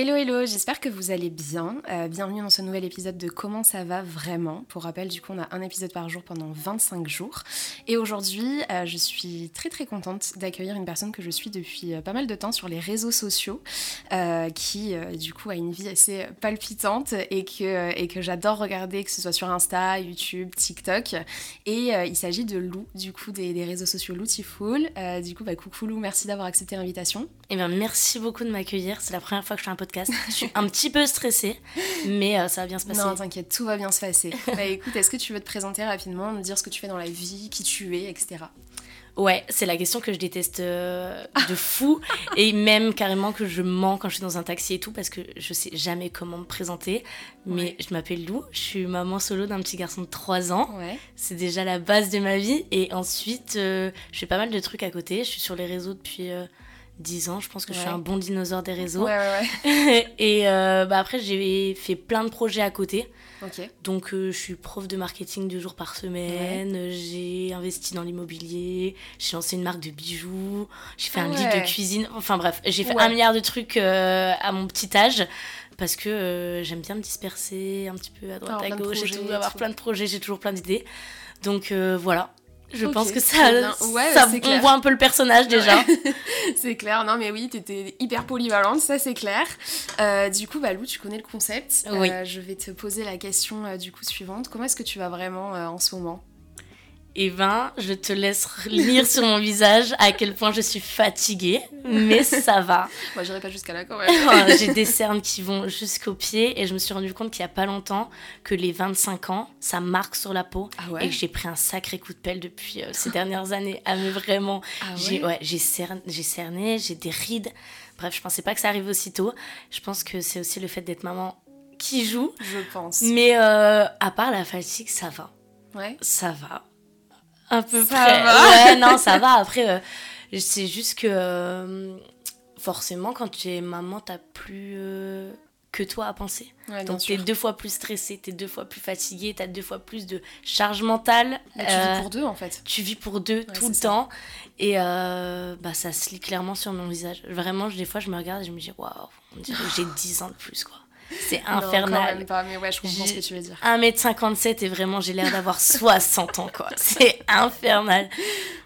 Hello hello, j'espère que vous allez bien. Euh, bienvenue dans ce nouvel épisode de Comment ça va vraiment. Pour rappel, du coup, on a un épisode par jour pendant 25 jours. Et aujourd'hui, euh, je suis très très contente d'accueillir une personne que je suis depuis euh, pas mal de temps sur les réseaux sociaux, qui du coup a une vie assez palpitante et que, et que j'adore regarder, que ce soit sur Insta, YouTube, TikTok. Et il s'agit de Lou, du coup, des, réseaux sociaux Loutiful. du coup, bah, coucou Lou, merci d'avoir accepté l'invitation. Eh bien, merci beaucoup de m'accueillir. C'est la première fois que je fais un podcast. Je suis un petit peu stressée, mais euh, ça va bien se passer. Non, t'inquiète, tout va bien se passer. bah écoute, est-ce que tu veux te présenter rapidement, nous dire ce que tu fais dans la vie, qui tu es, etc. Ouais, c'est la question que je déteste euh, de fou. et même carrément que je mens quand je suis dans un taxi et tout, parce que je sais jamais comment me présenter. Mais je m'appelle Lou, je suis maman solo d'un petit garçon de 3 ans. Ouais. C'est déjà la base de ma vie. Et ensuite, euh, je fais pas mal de trucs à côté. Je suis sur les réseaux depuis 10 ans, je pense que je suis un bon dinosaure des réseaux. Ouais, ouais, et euh, bah après, j'ai fait plein de projets à côté. Donc, euh, je suis prof de marketing deux jours par semaine. J'ai investi dans l'immobilier. J'ai lancé une marque de bijoux. J'ai fait un livre de cuisine. Enfin, bref, j'ai fait un milliard de trucs euh, à mon petit âge. Parce que j'aime bien me disperser un petit peu à droite, à gauche, et avoir plein de projets, j'ai toujours plein d'idées. Donc voilà, je pense que ça, ouais, ça on voit un peu le personnage déjà. c'est clair, non mais oui, t'étais hyper polyvalente, ça c'est clair. Euh, du coup, Balou, tu connais le concept. Oui. Euh, je vais te poser la question euh, du coup suivante. Comment est-ce que tu vas vraiment en ce moment? Eh ben, je te laisse lire sur mon visage à quel point je suis fatiguée, mais ça va. Moi, j'irai pas jusqu'à là quand même. J'ai des cernes qui vont jusqu'aux pieds et je me suis rendu compte qu'il y a pas longtemps que les 25 ans, ça marque sur la peau ah et que j'ai pris un sacré coup de pelle depuis euh, ces dernières années. Ah mais vraiment, ah j'ai ouais, cerné, j'ai des rides. Bref, je pensais pas que ça arrive aussitôt. Je pense que c'est aussi le fait d'être maman qui joue. Je pense. Mais euh, à part la fatigue, ça va. Ouais. Ça va un peu ça près. Va. Ouais, non, ça va. Après, euh, c'est juste que euh, forcément, quand tu es maman, t'as plus euh, que toi à penser. Ouais, Donc, t'es deux fois plus stressée, t'es deux fois plus fatiguée, t'as deux fois plus de charge mentale. tu vis pour deux, en fait. Tu vis pour deux tout le temps. Et bah, ça se lit clairement sur mon visage. Vraiment, des fois, je me regarde et je me dis, waouh, on dirait que j'ai 10 ans de plus, quoi. C'est infernal. Non, pas, mais ouais, je comprends ce que tu veux dire. 1m57 et vraiment, j'ai l'air d'avoir 60 ans, quoi. C'est infernal.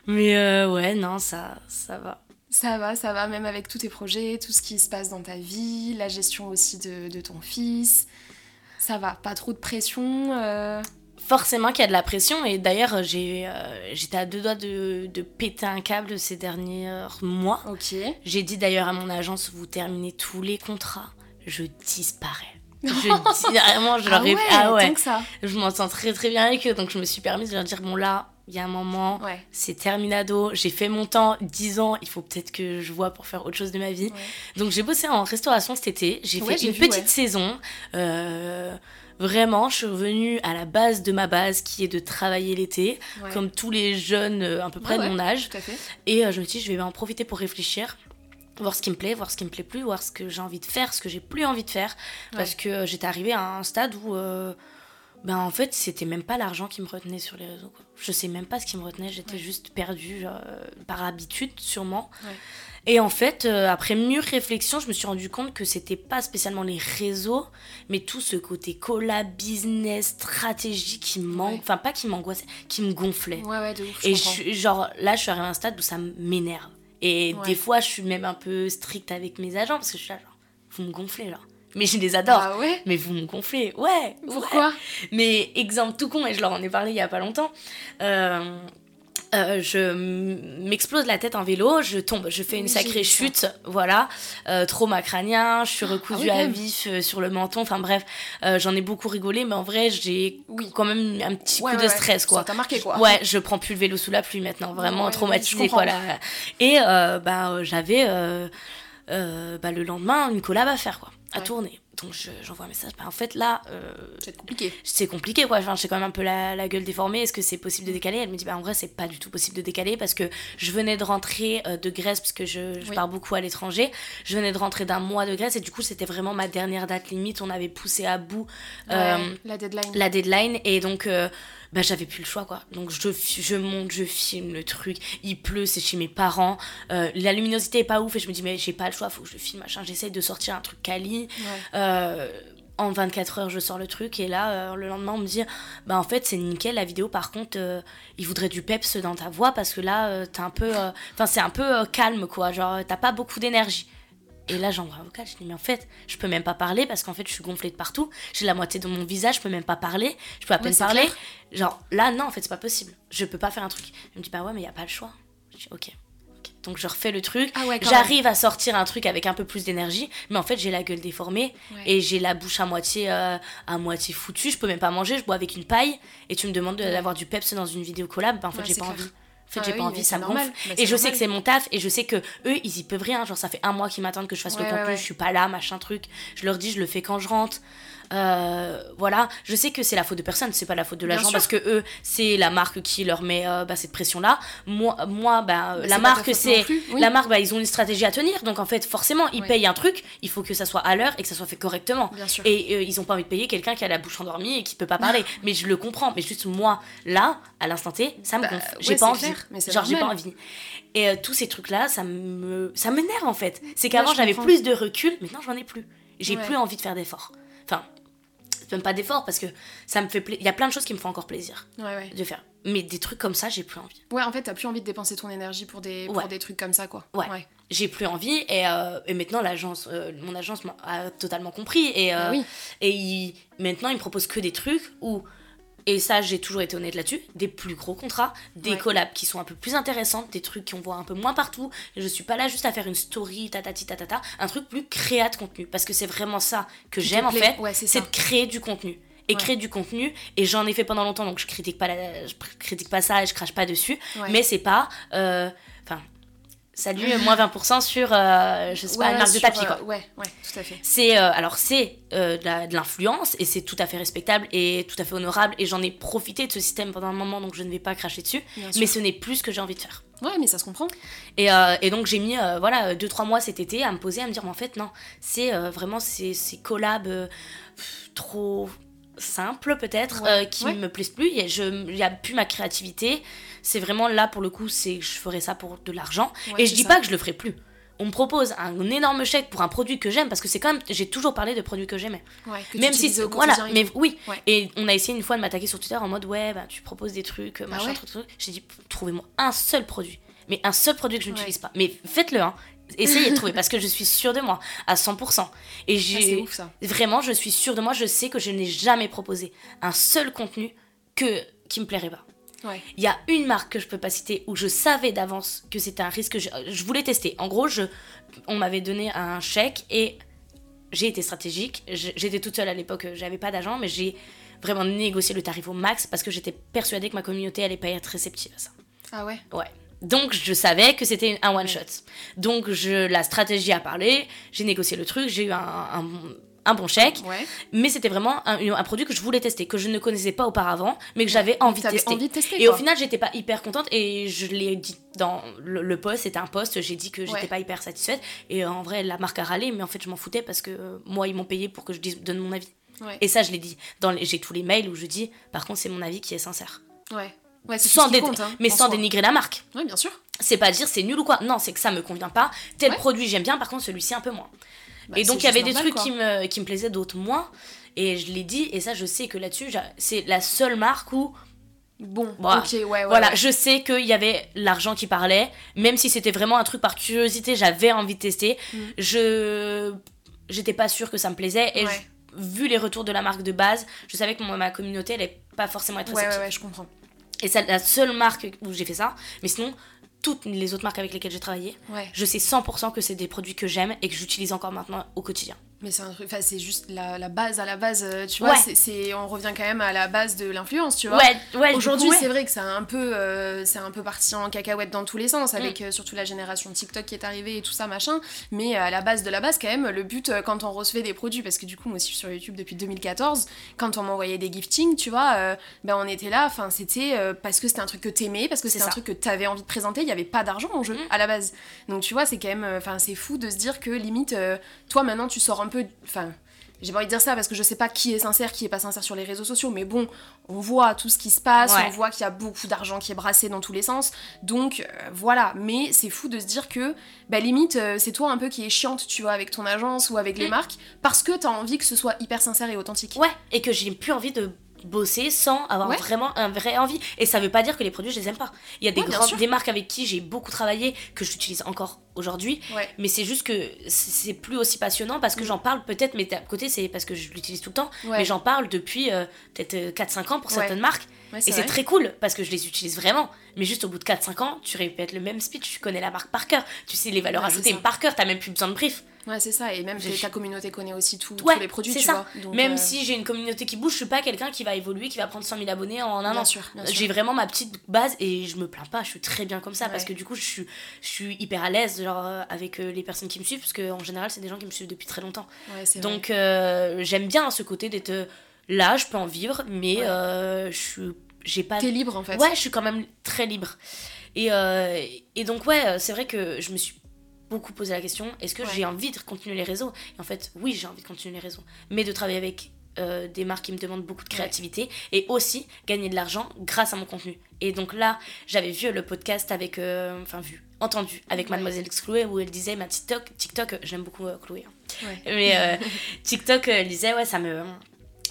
Mais euh, ouais, non, ça, ça va. Ça va, ça va, même avec tous tes projets, tout ce qui se passe dans ta vie, la gestion aussi de, de ton fils. Ça va, pas trop de pression. Euh... Forcément qu'il y a de la pression, et d'ailleurs, j'ai, euh, j'étais à deux doigts de, de, péter un câble ces derniers mois. Ok. J'ai dit d'ailleurs à mon agence, vous terminez tous les contrats je disparais. Je dis vraiment, je leur ai... ah ouais, ça. Je m'en sens très très bien avec eux, donc je me suis permise de leur dire bon là, il y a un moment, c'est terminado, j'ai fait mon temps, 10 ans, il faut peut-être que je vois pour faire autre chose de ma vie. Donc j'ai bossé en restauration cet été, j'ai fait une petite saison. Euh, vraiment, je suis revenue à la base de ma base qui est de travailler l'été, comme tous les jeunes euh, à peu près de mon âge. Et euh, je me suis dit, je vais en profiter pour réfléchir voir ce qui me plaît, voir ce qui me plaît plus, voir ce que j'ai envie de faire, ce que j'ai plus envie de faire. Parce que euh, j'étais arrivée à un stade où, euh, ben en fait, c'était même pas l'argent qui me retenait sur les réseaux. Je sais même pas ce qui me retenait, j'étais juste perdue euh, par habitude, sûrement. Et en fait, après mûre réflexion, je me suis rendu compte que c'était pas spécialement les réseaux, mais tout ce côté collab, business, stratégie qui manque, enfin pas qui m'angoissait, qui me gonflait. Ouais, ouais, de ouf, Et genre là, je suis arrivée à un stade où ça m'énerve. Et des fois, je suis même un peu stricte avec mes agents parce que je suis là, genre, vous me gonflez là. Mais je les adore. Ah ouais mais vous me gonflez. Ouais. Pourquoi? Mais exemple tout con, et je leur en ai parlé il y a pas longtemps. Euh, euh, je m'explose la tête en vélo, je tombe, je fais une sacrée chute, voilà, euh, trauma crânien, je suis ah recousue à vif euh, sur le menton, enfin bref, euh, j'en ai beaucoup rigolé, mais en vrai j'ai quand même un petit coup de stress quoi. Ça t'a marqué quoi. Ouais, je prends plus le vélo sous la pluie maintenant, vraiment traumatisée quoi là. Et bah j'avais bah, le lendemain une collab à faire quoi, à tourner. Donc j'envoie un message. Bah, en fait, là. Euh, c'est compliqué. C'est compliqué, quoi. Enfin, j'ai quand même un peu la, la gueule déformée. Est-ce que c'est possible de décaler? Elle me dit, bah, en vrai, c'est pas du tout possible de décaler parce que je venais de rentrer euh, de Grèce, parce que je, je pars beaucoup à l'étranger. Je venais de rentrer d'un mois de Grèce et du coup, c'était vraiment ma dernière date limite. On avait poussé à bout euh, la deadline. La deadline. Et donc bah j'avais plus le choix quoi. Donc je, je monte, je filme le truc, il pleut, c'est chez mes parents, euh, la luminosité est pas ouf et je me dis mais j'ai pas le choix, faut que je filme machin, j'essaye de sortir un truc quali. Euh, en 24 heures je sors le truc et là euh, le lendemain on me dit bah en fait c'est nickel la vidéo. Par contre il voudrait du peps dans ta voix parce que là t'es un peu enfin c'est un peu calme quoi. Genre t'as pas beaucoup d'énergie et là, j'envoie un vocal, je dis, mais en fait, je peux même pas parler parce qu'en fait, je suis gonflée de partout. J'ai la moitié de mon visage, je peux même pas parler. Je peux à peine parler. Genre, là, non, en fait, c'est pas possible. Je peux pas faire un truc. Il me dit, bah ouais, mais il y a pas le choix. Je dis, ok. Donc, je refais le truc. Ah J'arrive à sortir un truc avec un peu plus d'énergie. Mais en fait, j'ai la gueule déformée et j'ai la bouche à moitié, euh, à moitié foutue. Je peux même pas manger. Je bois avec une paille. Et tu me demandes d'avoir du peps dans une vidéo collab. Bah, en fait, j'ai pas envie. En fait, ah j'ai pas envie, ça me gonfle. Et je sais que c'est mon taf et je sais que eux, ils y peuvent rien. Genre, ça fait un mois qu'ils m'attendent que je fasse le contenu, je suis pas là, machin truc. Je leur dis, je le fais quand je rentre. Euh, voilà, je sais que c'est la faute de personne, c'est pas la faute de l'agent parce que eux, c'est la marque qui leur met euh, bah, cette pression-là. Moi, moi bah, la marque, c'est la marque, bah, ils ont une stratégie à tenir, donc en fait, forcément, ils payent un truc, il faut que ça soit à l'heure et que ça soit fait correctement. Et euh, ils ont pas envie de payer quelqu'un qui a la bouche endormie et qui peut pas parler. mais je le comprends, mais juste moi, là, à l'instant T, ça me gonfle. j'ai pas envie. Genre, j'ai pas envie. Et tous ces trucs-là, ça me, ça m'énerve en fait. C'est qu'avant, j'avais plus de recul, maintenant, j'en ai plus. J'ai plus envie de faire d'efforts. Enfin, même pas d'effort parce que ça me fait il y a plein de choses qui me font encore plaisir de faire. Mais des trucs comme ça j'ai plus envie. Ouais en fait t'as plus envie de dépenser ton énergie pour des pour des trucs comme ça quoi. Ouais, j'ai plus envie et, euh, et maintenant l'agence euh, mon agence a totalement compris et euh, bah et il, maintenant il me propose que des trucs où et ça, j'ai toujours été honnête là-dessus, des plus gros contrats, des collabs qui sont un peu plus intéressantes, des trucs qu'on voit un peu moins partout. Je suis pas là juste à faire une story, tatati tatata, un truc plus créa de contenu. Parce que c'est vraiment ça que j'aime en fait, c'est de créer du contenu. Et créer du contenu, et j'en ai fait pendant longtemps, donc je critique pas, je critique pas ça et je crache pas dessus, mais c'est pas. Euh, Salut, moins 20% sur, euh, je sais pas, une marque de tapis, quoi. Euh, ouais, ouais, tout à fait. C'est, euh, alors, c'est de l'influence, et c'est tout à fait respectable, et tout à fait honorable, et j'en ai profité de ce système pendant un moment, donc je ne vais pas cracher dessus, mais ce n'est plus ce que j'ai envie de faire. Ouais, mais ça se comprend. Et, et donc, j'ai mis, voilà, 2-3 mois cet été à me poser, à me dire, mais en fait, non, c'est vraiment ces, ces collabs trop simples, peut-être, qui ne me plaisent plus, il n'y a plus ma créativité, c'est vraiment là pour le coup, c'est je ferai ça pour de l'argent. et je dis pas que je le ferai plus. On me propose un énorme chèque pour un produit que j'aime parce que c'est quand même j'ai toujours parlé de produits que j'aimais. même si voilà, mais oui. Et on a essayé une fois de m'attaquer sur Twitter en mode ouais, bah, tu proposes des trucs, ah machin, truc, truc. J'ai dit trouvez-moi un seul produit, mais un seul produit que je n'utilise pas. Mais faites-le hein. Essayez de trouver parce que je suis sûre de moi à 100%. Et j'ai ah, vraiment, je suis sûre de moi. Je sais que je n'ai jamais proposé un seul contenu que qui me plairait pas. Il y a une marque que je peux pas citer où je savais d'avance que c'était un risque que je, voulais tester. En gros, je, on m'avait donné un chèque et j'ai été stratégique. J'étais toute seule à l'époque, j'avais pas d'agent, mais j'ai vraiment négocié le tarif au max parce que j'étais persuadée que ma communauté allait pas être réceptive à ça. Ah ouais? Ouais. Donc je savais que c'était un one shot. Donc je la stratégie a parlé, j'ai négocié le truc, j'ai eu un un bon chèque. Mais c'était vraiment un, produit que je voulais tester, que je ne connaissais pas auparavant, mais que j'avais envie, de tester. et au final, j'étais pas hyper contente et je l'ai dit dans le, poste, c'était un poste, j'ai dit que j'étais pas hyper satisfaite. Et en vrai, la marque a râlé, mais en fait, je m'en foutais parce que euh, moi, ils m'ont payé pour que je donne mon avis. Et ça, je l'ai dit. J'ai tous les mails où je dis, par contre, c'est mon avis qui est sincère. Ouais. sans compte, hein, mais sans dénigrer la marque. Oui, bien sûr. C'est pas dire c'est nul ou quoi. Non, c'est que ça me convient pas. Tel produit j'aime bien, par contre celui-ci un peu moins. Bah, et donc il y avait des trucs qui me, qui me plaisaient, d'autres moins. Et je l'ai dit, et ça je sais que là-dessus, c'est la seule marque où... Bon, voilà, ok, ouais, voilà je sais qu'il y avait l'argent qui parlait, même si c'était vraiment un truc par curiosité, j'avais envie de tester. Mm. Je j'étais pas sûre que ça me plaisait et vu les retours de la marque de base, je savais que ma communauté elle est pas forcément être réceptive. Ouais, ouais, je comprends. Et c'est la seule marque où j'ai fait ça, mais sinon toutes les autres marques avec lesquelles j'ai travaillé, je sais 100% que c'est des produits que j'aime et que j'utilise encore maintenant au quotidien. Mais c'est un truc, c'est juste la, la, base à la base, euh, tu vois. C'est, on revient quand même à la base de l'influence, tu vois. Ouais, ouais, Aujourd'hui, c'est vrai que c'est un peu, euh, c'est un peu parti en cacahuète dans tous les sens, avec mm. euh, surtout la génération TikTok qui est arrivée et tout ça machin. Mais à la base de la base, quand même, le but quand on recevait des produits, parce que du coup, moi aussi, je suis sur YouTube depuis 2014, quand on m'envoyait des giftings, tu vois, ben on était là. Enfin, c'était parce que c'était un truc que t'aimais, parce que c'était un truc que t'avais envie de présenter. Il y avait pas d'argent en jeu mm. à la base. Donc tu vois, c'est quand même, enfin, c'est fou de se dire que limite, toi maintenant, tu sors un peu, enfin j'ai pas envie de dire ça parce que je sais pas qui est sincère, qui est pas sincère sur les réseaux sociaux, mais bon, on voit tout ce qui se passe, on voit qu'il y a beaucoup d'argent qui est brassé dans tous les sens, donc euh, voilà, mais c'est fou de se dire que, bah limite, euh, c'est toi un peu qui est chiante, tu vois, avec ton agence ou avec les mm. marques, parce que t'as envie que ce soit hyper sincère et authentique. Ouais, et que j'ai plus envie de bosser sans avoir vraiment un vrai envie. Et ça veut pas dire que les produits, je les aime pas. Il y a des, grandes, des marques avec qui j'ai beaucoup travaillé, que j'utilise encore aujourd'hui. Mais c'est juste que c'est plus aussi passionnant parce que mm. j'en parle peut-être, mais à côté, c'est parce que je l'utilise tout le temps. Mais j'en parle depuis euh, peut-être 4-5 euh, ans pour certaines marques. et c'est très cool parce que je les utilise vraiment. Mais juste au bout de 4-5 ans, tu répètes le même speech, tu connais la marque par cœur, tu sais les valeurs ajoutées par cœur, t'as même plus besoin de brief. Ouais, c'est ça. Et même ta communauté connaît aussi tout, tous les produits, tu ça. vois. même euh, si j'ai une communauté qui bouge, je suis pas quelqu'un qui va évoluer, qui va prendre 100 000 abonnés en un an. J'ai vraiment ma petite base et je me plains pas. Je suis très bien comme ça parce que du coup, je suis, je suis hyper à l'aise genre, euh, avec euh, les personnes qui me suivent parce qu'en général, c'est des gens qui me suivent depuis très longtemps. Donc, j'aime bien ce côté d'être là, je peux en vivre, mais je suis. J'ai pas. T'es libre en fait. Ouais, je suis quand même très libre. Et, et donc, ouais, c'est vrai que je me suis beaucoup posé la question est-ce que j'ai envie de continuer les réseaux? Et en fait, oui, j'ai envie de continuer les réseaux, mais de travailler avec euh, des marques qui me demandent beaucoup de créativité et aussi gagner de l'argent grâce à mon contenu. Et donc là, j'avais vu le podcast avec, euh, enfin vu, entendu avec Mademoiselle Chloé où elle disait ma TikTok, TikTok, j'aime beaucoup euh, Chloé, hein. mais TikTok, elle disait ouais ça me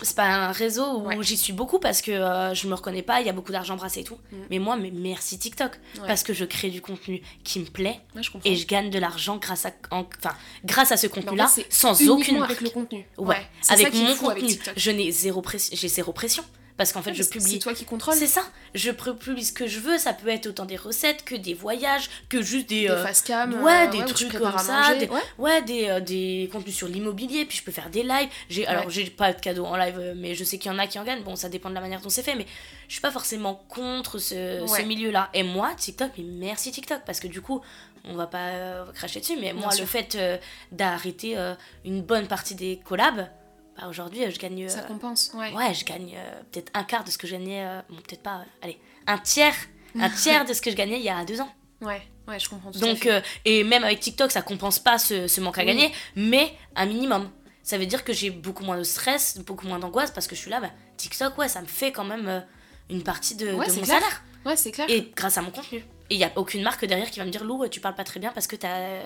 c'est pas un réseau où j'y suis beaucoup parce que euh, je me reconnais pas, il y a beaucoup d'argent brassé et tout. Mm. Mais moi, mais merci TikTok. Parce que je crée du contenu qui me plaît et je gagne de l'argent grâce à enfin grâce à ce contenu-là sans aucune marque. avec le contenu. Ouais, avec mon contenu, je n'ai zéro j'ai zéro pression parce qu'en fait je publie c'est toi qui contrôles. C'est ça. Je publie ce que je veux ça peut être autant des recettes que des voyages que juste des, des euh, face cam ouais des trucs comme ça des, ouais, des, euh, des contenus sur l'immobilier puis je peux faire des lives. J'ai alors j'ai pas de cadeau en live euh, mais je sais qu'il y en a qui en gagnent. Bon ça dépend de la manière dont c'est fait mais je suis pas forcément contre ce, ce milieu là et moi TikTok mais merci TikTok parce que du coup on va pas cracher dessus mais moi le fait d'arrêter une bonne partie des collabs bah, aujourd'hui, je gagne. Ça euh, compense, ouais. Ouais, je gagne euh, peut-être un quart de ce que je gagnais. Euh, bon, peut-être pas. allez, un tiers. Un tiers de ce que je gagnais il y a deux ans. Ouais, ouais, je comprends tout Donc, et même avec TikTok, ça compense pas ce, manque à gagner, mais un minimum. Ça veut dire que j'ai beaucoup moins de stress, beaucoup moins d'angoisse parce que je suis là, bah, TikTok, ouais, ça me fait quand même une partie de, mon salaire. Ouais, c'est clair. Et grâce à mon contenu. Et il n'y a aucune marque derrière qui va me dire Lou, tu parles pas très bien parce que t'as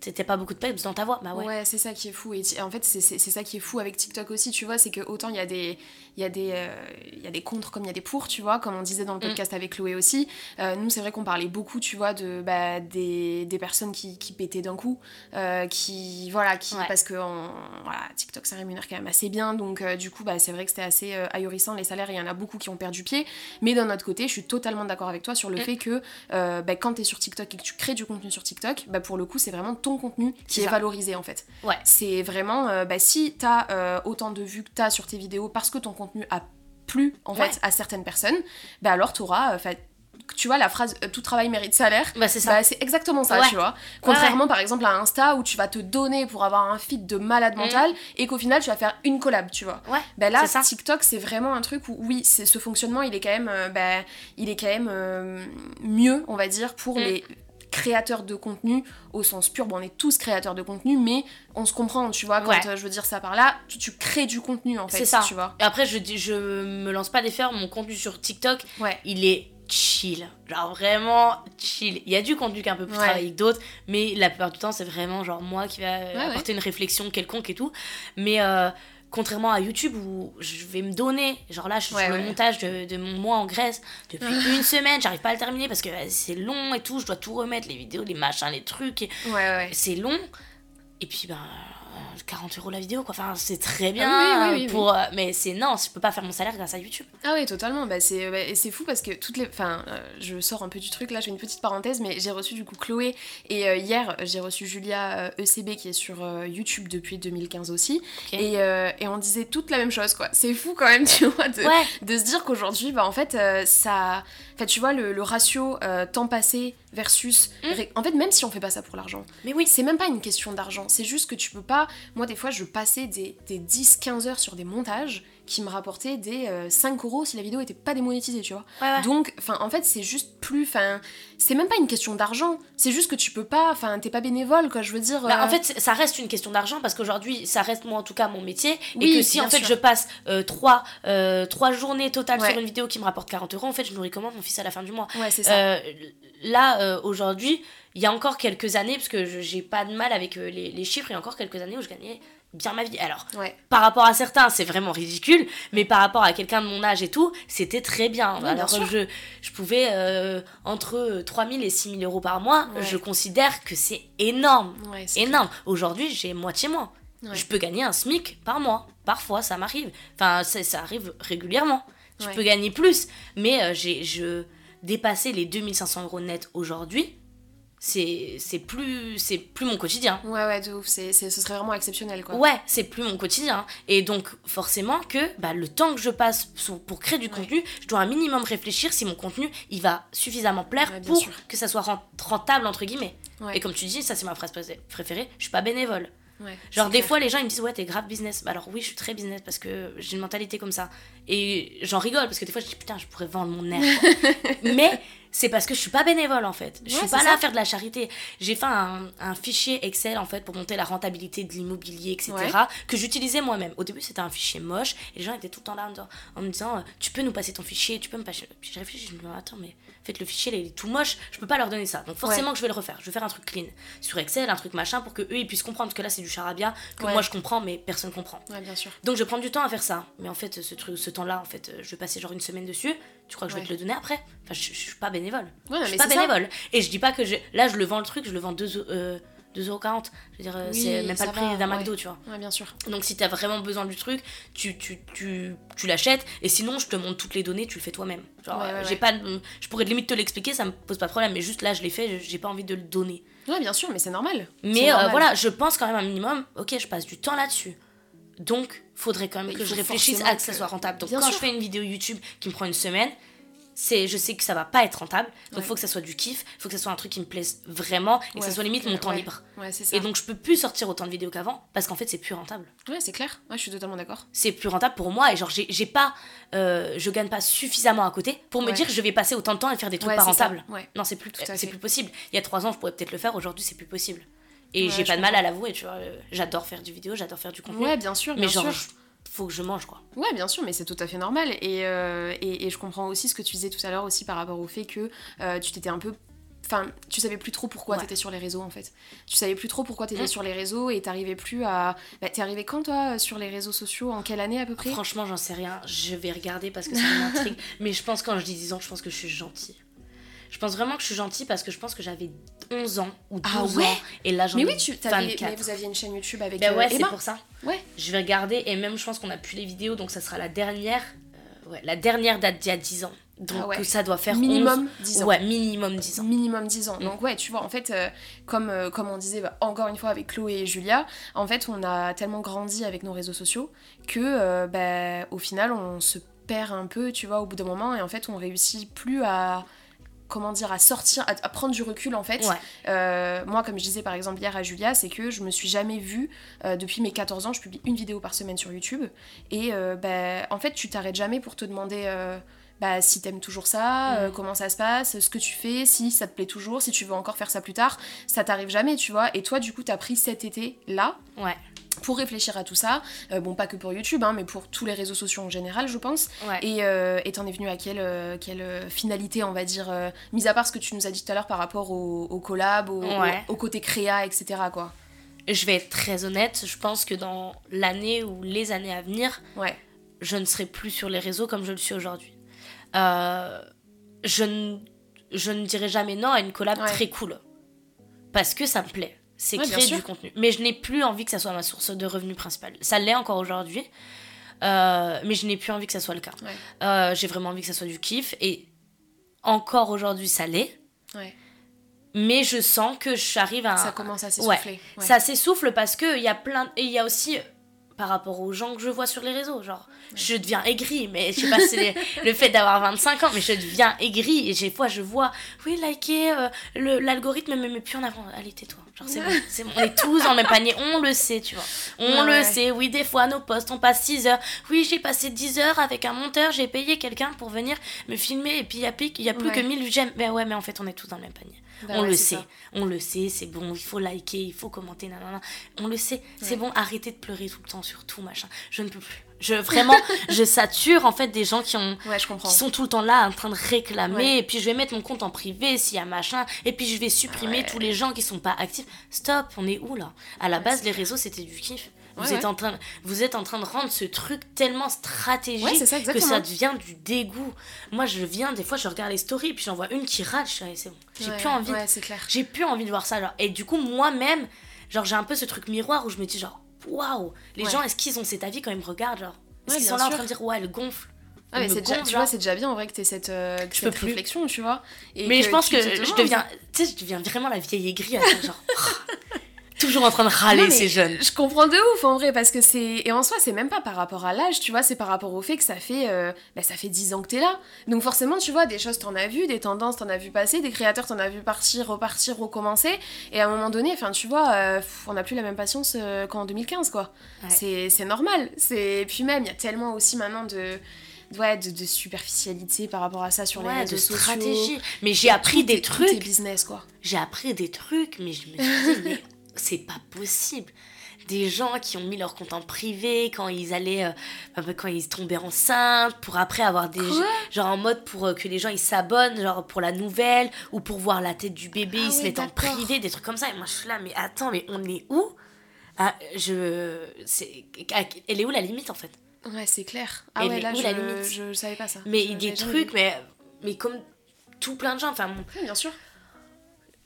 c'était pas beaucoup de peps dans ta voix. Bah ouais. Ouais, c'est ça qui est fou. Et en fait, c'est ça qui est fou avec TikTok aussi, tu vois, c'est que autant il y a des il y a des euh, y a des contre comme il y a des pour, tu vois, comme on disait dans le mm. podcast avec Chloé aussi. Euh, nous, c'est vrai qu'on parlait beaucoup, tu vois, de bah, des, des personnes qui, qui pétaient d'un coup, euh, qui voilà, qui parce que voilà, TikTok ça rémunère quand même assez bien, donc du coup, bah c'est vrai que c'était assez ahurissant les salaires. Il y en a beaucoup qui ont perdu pied, mais d'un autre côté, je suis totalement d'accord avec toi sur le mm. fait que bah, quand tu es sur TikTok et que tu crées du contenu sur TikTok, bah pour le coup, c'est vraiment ton contenu qui est, valorisé en fait. Ouais. C'est vraiment, euh, bah, si t'as euh, autant de vues que t'as sur tes vidéos parce que ton contenu a plu en fait à certaines personnes, bah alors t'auras, euh, tu vois la phrase tout travail mérite salaire. Bah c'est ça. Bah, c'est exactement ça tu vois. Contrairement par exemple à Insta où tu vas te donner pour avoir un feed de malade mental mm. et qu'au final tu vas faire une collab tu vois. Ouais bah là TikTok c'est vraiment un truc où oui c'est ce fonctionnement il est quand même bah, il est quand même mieux on va dire pour mm. les créateurs de contenu au sens pur. Bon, on est tous créateurs de contenu, mais on se comprend, tu vois, quand euh, je veux dire ça par là, tu, crées du contenu en fait. C'est ça. Tu vois. Et après, je, je me lance pas des fers, mon contenu sur TikTok, ouais. il est chill. Genre vraiment chill. Il y a du contenu qui est un peu plus travaillé que d'autres, mais la plupart du temps, c'est vraiment genre moi qui va apporter une réflexion quelconque et tout. Mais. Euh, Contrairement à YouTube où je vais me donner, genre là je suis sur le montage de, de, mon mois en Grèce depuis une semaine, j'arrive pas à le terminer parce que c'est long et tout, je dois tout remettre, les vidéos, les machins, les trucs, c'est long. Et puis ben 40 euros la vidéo, quoi. Enfin, c'est très bien. Ah pour, euh, mais c'est non, je peux pas faire mon salaire grâce à YouTube. Ah oui, totalement. Bah, c'est bah, c'est fou parce que toutes les. Enfin, euh, je sors un peu du truc là, je fais une petite parenthèse, mais j'ai reçu du coup Chloé et euh, hier j'ai reçu Julia ECB e qui est sur YouTube depuis 2015 aussi. Et, et, on disait toute la même chose, quoi. C'est fou quand même, tu vois, de, de se dire qu'aujourd'hui, bah en fait, ça. Enfin, tu vois, le, le ratio temps passé versus. Mmh. En fait, même si on fait pas ça pour l'argent. Mais oui. C'est même pas une question d'argent. C'est juste que tu peux pas. Moi, des fois, je passais des, des 10-15 heures sur des montages qui me rapportait des 5 euh, euros si la vidéo était pas démonétisée, tu vois. Donc, enfin, en fait, c'est juste plus. Enfin, c'est même pas une question d'argent. C'est juste que tu peux pas. Enfin, t'es pas bénévole, quoi. Je veux dire. Bah, en fait, ça reste une question d'argent parce qu'aujourd'hui, ça reste, moi, en tout cas, mon métier. et que si, en fait, je passe 3, trois journées totales sur une vidéo qui me rapporte 40 euros, en fait, je nourris comment mon fils à la fin du mois? Ouais, c'est ça. là, aujourd'hui il y a encore quelques années, parce que j'ai pas de mal avec euh, les, les, chiffres, il y a encore quelques années où je gagnais bien ma vie. Alors, par rapport à certains, c'est vraiment ridicule, mais par rapport à quelqu'un de mon âge et tout, c'était très bien. Alors, je, je pouvais, euh, entre 3000 et 6000 euros par mois, je considère que c'est énorme. énorme. Aujourd'hui, j'ai moitié moins. Je peux gagner un SMIC par mois. Parfois, ça m'arrive. Enfin, ça, arrive régulièrement. Je peux gagner plus. Mais euh, j'ai je dépassé les 2500 euros net aujourd'hui c'est plus c'est plus mon quotidien. Ouais ouais de ouf c'est ce serait vraiment exceptionnel quoi. Ouais c'est plus mon quotidien. Et donc forcément que bah, le temps que je passe pour créer du contenu je dois un minimum réfléchir si mon contenu il va suffisamment plaire pour que ça soit rentable entre guillemets. Et comme tu dis ça c'est ma phrase préférée je suis pas bénévole Genre, des fois, les gens ils me disent, ouais, t'es grave business. Bah, alors, oui, je suis très business parce que j'ai une mentalité comme ça. Et j'en rigole parce que des fois, je dis, putain, je pourrais vendre mon air. Mais c'est parce que je suis pas bénévole en fait. Je suis pas là à faire de la charité. J'ai fait un, un, fichier Excel en fait pour monter la rentabilité de l'immobilier, etc. que j'utilisais moi-même. Au début, c'était un fichier moche et les gens étaient tout le temps là en me disant, euh, tu peux nous passer ton fichier, tu peux me passer. Puis je réfléchis, je me dis, attends, mais en fait, le fichier il est tout moche, je peux pas leur donner ça. Donc forcément que je vais le refaire. Je vais faire un truc clean sur Excel, un truc machin pour que eux ils puissent comprendre parce que là c'est du charabia que moi je comprends mais personne comprend. bien sûr. Donc je vais prendre du temps à faire ça. Mais en fait, ce truc, ce temps-là, en fait, je vais passer genre une semaine dessus. Tu crois que je vais te le donner après? Enfin, je, je, suis pas bénévole. je suis pas bénévole. Et je dis pas que je... là je le vends le truc, je le vends 2 euh, 2,40€. Je veux dire, euh, c'est même pas le prix d'un McDo, tu vois. Ouais, bien sûr. Donc si t'as vraiment besoin du truc, tu, tu, tu, tu l'achètes. Et sinon, je te montre toutes les données, tu le fais toi-même. Genre, j'ai pas, je pourrais limite te l'expliquer, ça me pose pas de problème. Mais juste là, je l'ai fait, j'ai pas envie de le donner. Ouais, bien sûr, mais c'est normal. Mais euh, voilà, je pense quand même un minimum, ok, je passe du temps là-dessus. Donc, faudrait quand même que je réfléchisse à que ça soit rentable. Donc, quand je fais une vidéo YouTube qui me prend une semaine, c'est je sais que ça va pas être rentable donc il faut que ça soit du kiff il faut que ça soit un truc qui me plaise vraiment et que ça soit limite mon temps libre. Et donc je peux plus sortir autant de vidéos qu'avant parce qu'en fait c'est plus rentable. Ouais c'est clair. Je suis totalement d'accord. C'est plus rentable pour moi et genre j'ai pas euh, je gagne pas suffisamment à côté pour me dire que je vais passer autant de temps à faire des trucs pas rentables. Non c'est plus c'est plus possible. Il y a trois ans je pourrais peut-être le faire. Aujourd'hui c'est plus possible. Et j'ai pas de mal à l'avouer tu vois. J'adore faire du vidéo j'adore faire du contenu. Ouais bien sûr mais genre faut que je mange quoi. Ouais, bien sûr, mais c'est tout à fait normal. Et, euh, et, et, je comprends aussi ce que tu disais tout à l'heure aussi par rapport au fait que euh, tu t'étais un peu. Enfin, tu savais plus trop pourquoi t'étais sur les réseaux en fait. Tu savais plus trop pourquoi t'étais étais mm. sur les réseaux et t'arrivais plus à. Bah, t'es arrivé quand toi sur les réseaux sociaux En quelle année à peu près? Franchement, j'en sais rien. Je vais regarder parce que ça m'intrigue. mais je pense quand je dis 10 ans, je pense que je suis gentille. Je pense vraiment que je suis gentille parce que je pense que j'avais 11 ans ou 12 ah ans. Et là, j'en ai oui, tu, 24. Mais vous aviez une chaîne YouTube avec Ben ouais, c'est pour ça. Ouais. Je vais regarder et même je pense qu'on a plus les vidéos donc ça sera la dernière. Euh, ouais, la dernière date d'il y a 10 ans. Donc ah ça doit faire minimum 10 ans. Ouais, minimum 10 ans. Minimum 10 ans. Mm. Donc ouais, tu vois, en fait, euh, comme, euh, comme on disait bah, encore une fois avec Chloé et Julia, en fait, on a tellement grandi avec nos réseaux sociaux que bah, au final, on se perd un peu, tu vois, au bout d'un moment, et en fait, on réussit plus à comment dire, à sortir, à, prendre du recul en fait. Euh, moi, comme je disais par exemple hier à Julia, c'est que je me suis jamais vue, euh, depuis mes 14 ans, je publie une vidéo par semaine sur YouTube. Et euh, bah, en fait, tu t'arrêtes jamais pour te demander bah, si t'aimes toujours ça, mm. comment ça se passe, ce que tu fais, si ça te plaît toujours, si tu veux encore faire ça plus tard. Ça t'arrive jamais, tu vois. Et toi, du coup, t'as pris cet été là. Ouais pour réfléchir à tout ça, euh, bon pas que pour YouTube, hein, mais pour tous les réseaux sociaux en général, je pense. Et euh, t'en es venu à quelle, euh, quelle finalité, on va dire, mis à part ce que tu nous as dit tout à l'heure par rapport au, au collab, au, au, côté créa, etc. quoi. Je vais être très honnête, je pense que dans l'année ou les années à venir, ouais. je ne serai plus sur les réseaux comme je le suis aujourd'hui. je, ne, je ne dirai jamais non à une collab très cool. Parce que ça me plaît c'est créer du contenu. Mais je n'ai plus envie que ça soit ma source de revenus principale. Ça l'est encore aujourd'hui, euh, mais je n'ai plus envie que ça soit le cas. Euh, j'ai vraiment envie que ça soit du kiff, et encore aujourd'hui, ça l'est. Mais je sens que j'arrive à. Ça commence à s'essouffler. Ça s'essouffle parce qu'il y a plein. Et il y a aussi par rapport aux gens que je vois sur les réseaux. Genre, je deviens aigrie, mais je sais pas si c'est le fait d'avoir 25 ans, mais je deviens aigrie. Et des fois, je vois, oui, liker, euh, l'algorithme me met plus en avant. Allez, tais-toi. Genre, c'est bon, on est tous dans le même panier, on le sait, tu vois. On le sait, oui, des fois, nos posts, on passe 6 heures. Oui, j'ai passé 10 heures avec un monteur, j'ai payé quelqu'un pour venir me filmer, et puis il n'y a, plus, y a plus que 1000 j'aime. Ben ouais, mais en fait, on est tous dans le même panier. Bah on le sait, on le sait, c'est bon, il faut liker, il faut commenter, nanana. On le sait, c'est bon, arrêtez de pleurer tout le temps sur tout, machin. Je ne peux plus. Je, vraiment, je sature en fait des gens qui, ont, qui sont tout le temps là en train de réclamer. Et puis je vais mettre mon compte en privé s'il y a machin. Et puis je vais supprimer tous les gens qui sont pas actifs. Stop, on est où là? À la base, les réseaux c'était du kiff. Vous, êtes en train, vous êtes en train de rendre ce truc tellement stratégique que ça devient du dégoût. Moi, je viens, des fois, je regarde les stories, puis j'en vois une qui rate, je suis c'est bon. J'ai plus envie. J'ai plus envie de voir ça. Genre. Et du coup, moi-même, genre, j'ai un peu ce truc miroir où je me dis, genre, waouh, les gens, est-ce qu'ils ont cet avis quand ils me regardent Genre, est-ce qu'ils sont là en train de dire, ouais, elle gonfle? Ah, mais déjà, tu vois, c'est déjà bien en vrai que tu cette, euh, cette réflexion, tu vois. mais je pense que je deviens, tu sais, je deviens vraiment la vieille aigrie, genre, toujours en train de râler ces jeunes. Je comprends de ouf en vrai parce que c'est et en soi c'est même pas par rapport à l'âge, tu vois, c'est par rapport au fait que ça fait euh, bah, ça fait 10 ans que t'es là. Donc forcément, tu vois, des choses t'en as vu, des tendances t'en as vu passer, des créateurs t'en as vu partir, repartir, recommencer et à un moment donné, enfin tu vois, euh, on n'a plus la même patience euh, qu'en 2015 quoi. C'est normal. C'est puis même il y a tellement aussi maintenant de ouais, de, de, superficialité par rapport à ça sur les réseaux de stratégie. Mais j'ai appris des trucs. business quoi. J'ai appris des trucs, mais je me suis dit, mais c'est pas possible. Des gens qui ont mis leur compte en privé quand ils allaient euh, quand ils tombaient enceintes pour après avoir des genre en mode pour euh, que les gens ils s'abonnent genre pour la nouvelle ou pour voir la tête du bébé ah ils se mettent en privé des trucs comme ça. Et moi je suis là mais attends mais on est où? Ah, je c'est elle est où la limite en fait? Ouais c'est clair. Ah ouais là je, la limite? je, savais pas ça. Mais il des trucs mais mais comme tout plein de gens enfin bien sûr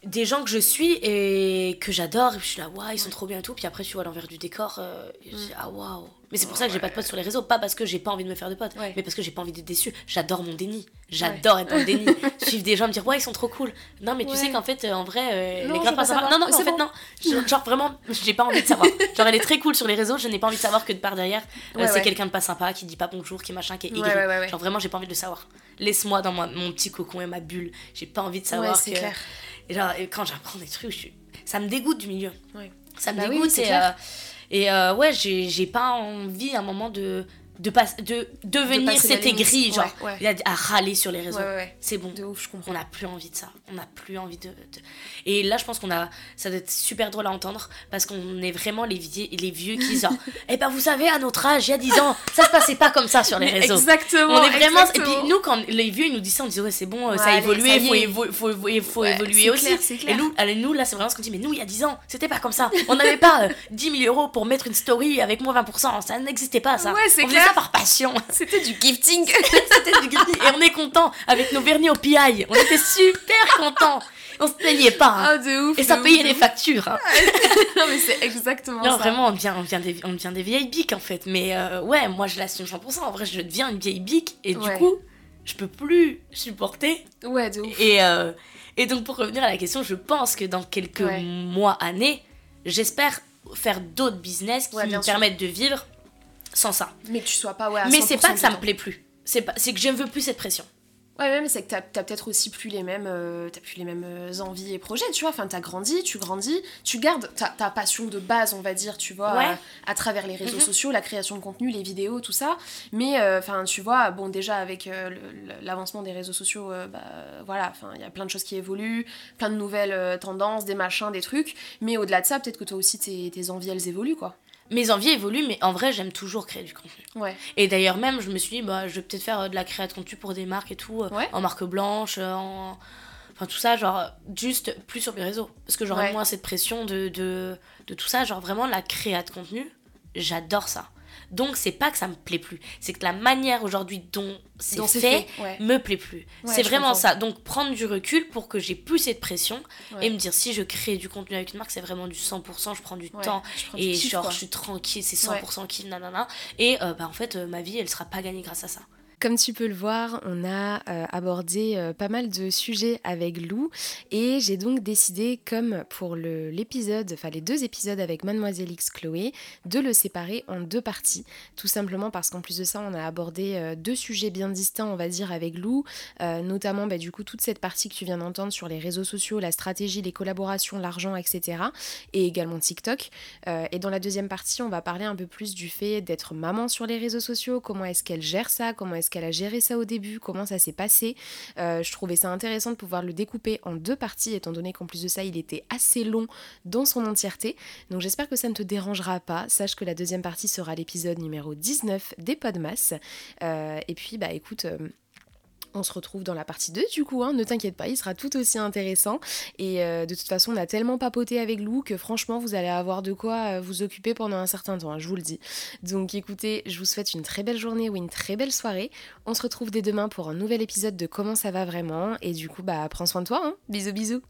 des gens que je suis et que j'adore et je suis là waouh ils sont trop bien et tout. Puis après tu vois l'envers du décor euh, je dis, ah waouh. Mais c'est pour ça que j'ai pas de potes sur les réseaux. Pas parce que j'ai pas envie de me faire de potes mais parce que j'ai pas envie d'être déçu j'adore mon déni. J'adore être dans le déni. Suivre des gens me dire ouais ils sont trop cool. Non mais tu sais qu'en fait euh, en vrai euh, les gars pas savoir. non non en fait non. Genre vraiment j'ai pas envie de savoir. Genre elle est très cool sur les réseaux je n'ai pas envie de savoir que de par derrière c'est quelqu'un de pas sympa qui dit pas bonjour qui machin qui est aigri genre vraiment j'ai pas envie de le savoir. Laisse-moi dans mon petit cocon et ma bulle. J'ai pas envie de savoir que et genre, quand j'apprends des trucs, ça me dégoûte du milieu. Ça me bah dégoûte. et, euh, et euh, ouais, j'ai pas envie à un moment de de, pas, de devenir cette aigrie, genre, à râler sur les réseaux. c'est bon. De ouf, je comprends. On n'a plus envie de ça. On n'a plus envie de, Et là, je pense qu'on a. Ça doit être super drôle à entendre parce qu'on est vraiment les vieux, les vieux qui, genre, eh ben, vous savez, à notre âge, il y a 10 ans, ça se passait pas comme ça sur les réseaux. Exactement. On est vraiment. Et puis, nous, quand les vieux, ils nous disent ça, on dit, ouais, c'est bon, ça a évolué, il faut, faut, faut, évoluer aussi. Et nous, allez, nous, là, c'est vraiment ce qu'on dit, mais nous, il y a 10 ans, c'était pas comme ça. On n'avait pas 10 euh, 000 euros pour mettre une story avec moins 20%. Ça n'existait pas, ça. Ouais, c'est ça par passion. C'était du gifting. C'était du gifting. Et on est content avec nos vernis au PI. On était super contents. On se plaignait pas. Hein. De ouf. Et ça payait les factures. Hein. non, mais c'est exactement non, ça. vraiment, on devient, on, devient des, on devient des vieilles biques en fait. Mais euh, ouais, moi je l'assume 100%. En vrai, je deviens une vieille bique. Et du coup, je peux plus supporter. Ouais, de ouf. Et, euh, et donc, pour revenir à la question, je pense que dans quelques mois, années, j'espère faire d'autres business qui me permettent de vivre sans ça. Mais que tu sois pas ouais, Mais c'est pas que ça me plaît plus. C'est pas c'est que je ne veux plus cette pression. Ouais, même c'est que t'as as, peut-être aussi plus les mêmes, euh, plus les mêmes euh, envies et projets, tu vois. Enfin, t'as grandi, tu grandis, tu gardes ta, ta, passion de base, on va dire, tu vois, à, travers les réseaux mhm. sociaux, la création de contenu, les vidéos, tout ça. Mais, euh, enfin, tu vois, bon, déjà avec l'avancement des réseaux sociaux, bah, voilà, enfin, il y a plein de choses qui évoluent, plein de nouvelles tendances, des machins, des trucs. Mais au-delà de ça, peut-être que toi aussi, tes, tes envies, elles évoluent, quoi mes envies évoluent, mais en vrai, j'aime toujours créer du contenu. Ouais. Et d'ailleurs, même, je me suis dit, bah, je vais peut-être faire euh, de la création de contenu pour des marques et tout, euh, en marque blanche, euh, en. Enfin, tout ça, genre, juste plus sur mes réseaux. Parce que j'aurais moins cette pression de, de, de, tout ça. Genre, vraiment, la création de contenu, j'adore ça. Donc c'est pas que ça me plaît plus, c'est que la manière aujourd'hui dont c'est fait, me plaît plus. c'est vraiment ça. Donc prendre du recul pour que j'ai plus cette pression et me dire si je crée du contenu avec une marque, c'est vraiment du 100%, je prends du temps et genre je suis tranquille, c'est 100% kiff, nanana. Et euh, bah en fait, euh, ma vie elle sera pas gagnée grâce à ça. Comme tu peux le voir, on a euh, abordé euh, pas mal de sujets avec Lou et j'ai donc décidé, comme pour l'épisode, enfin les deux épisodes avec Mademoiselle X Chloé, de le séparer en deux parties. Tout simplement parce qu'en plus de ça, on a abordé euh, deux sujets bien distincts, on va dire, avec Lou, notamment bah, du coup toute cette partie que tu viens d'entendre sur les réseaux sociaux, la stratégie, les collaborations, l'argent, etc. Et également TikTok. et dans la deuxième partie, on va parler un peu plus du fait d'être maman sur les réseaux sociaux, comment est-ce qu'elle gère ça, comment est-ce qu'elle a géré ça au début, comment ça s'est passé. Euh, je trouvais ça intéressant de pouvoir le découper en deux parties, étant donné qu'en plus de ça, il était assez long dans son entièreté. Donc j'espère que ça ne te dérangera pas. Sache que la deuxième partie sera l'épisode numéro 19 des Podmas. Euh, et puis, bah écoute... Euh, on se retrouve dans la partie 2 du coup, hein, ne t'inquiète pas, il sera tout aussi intéressant. Et euh, de toute façon, on a tellement papoté avec Lou que franchement, vous allez avoir de quoi euh, vous occuper pendant un certain temps, hein, je vous le dis. Donc écoutez, je vous souhaite une très belle journée ou une très belle soirée. On se retrouve dès demain pour un nouvel épisode de Comment ça va vraiment. Et du coup, bah prends soin de toi, hein. bisous bisous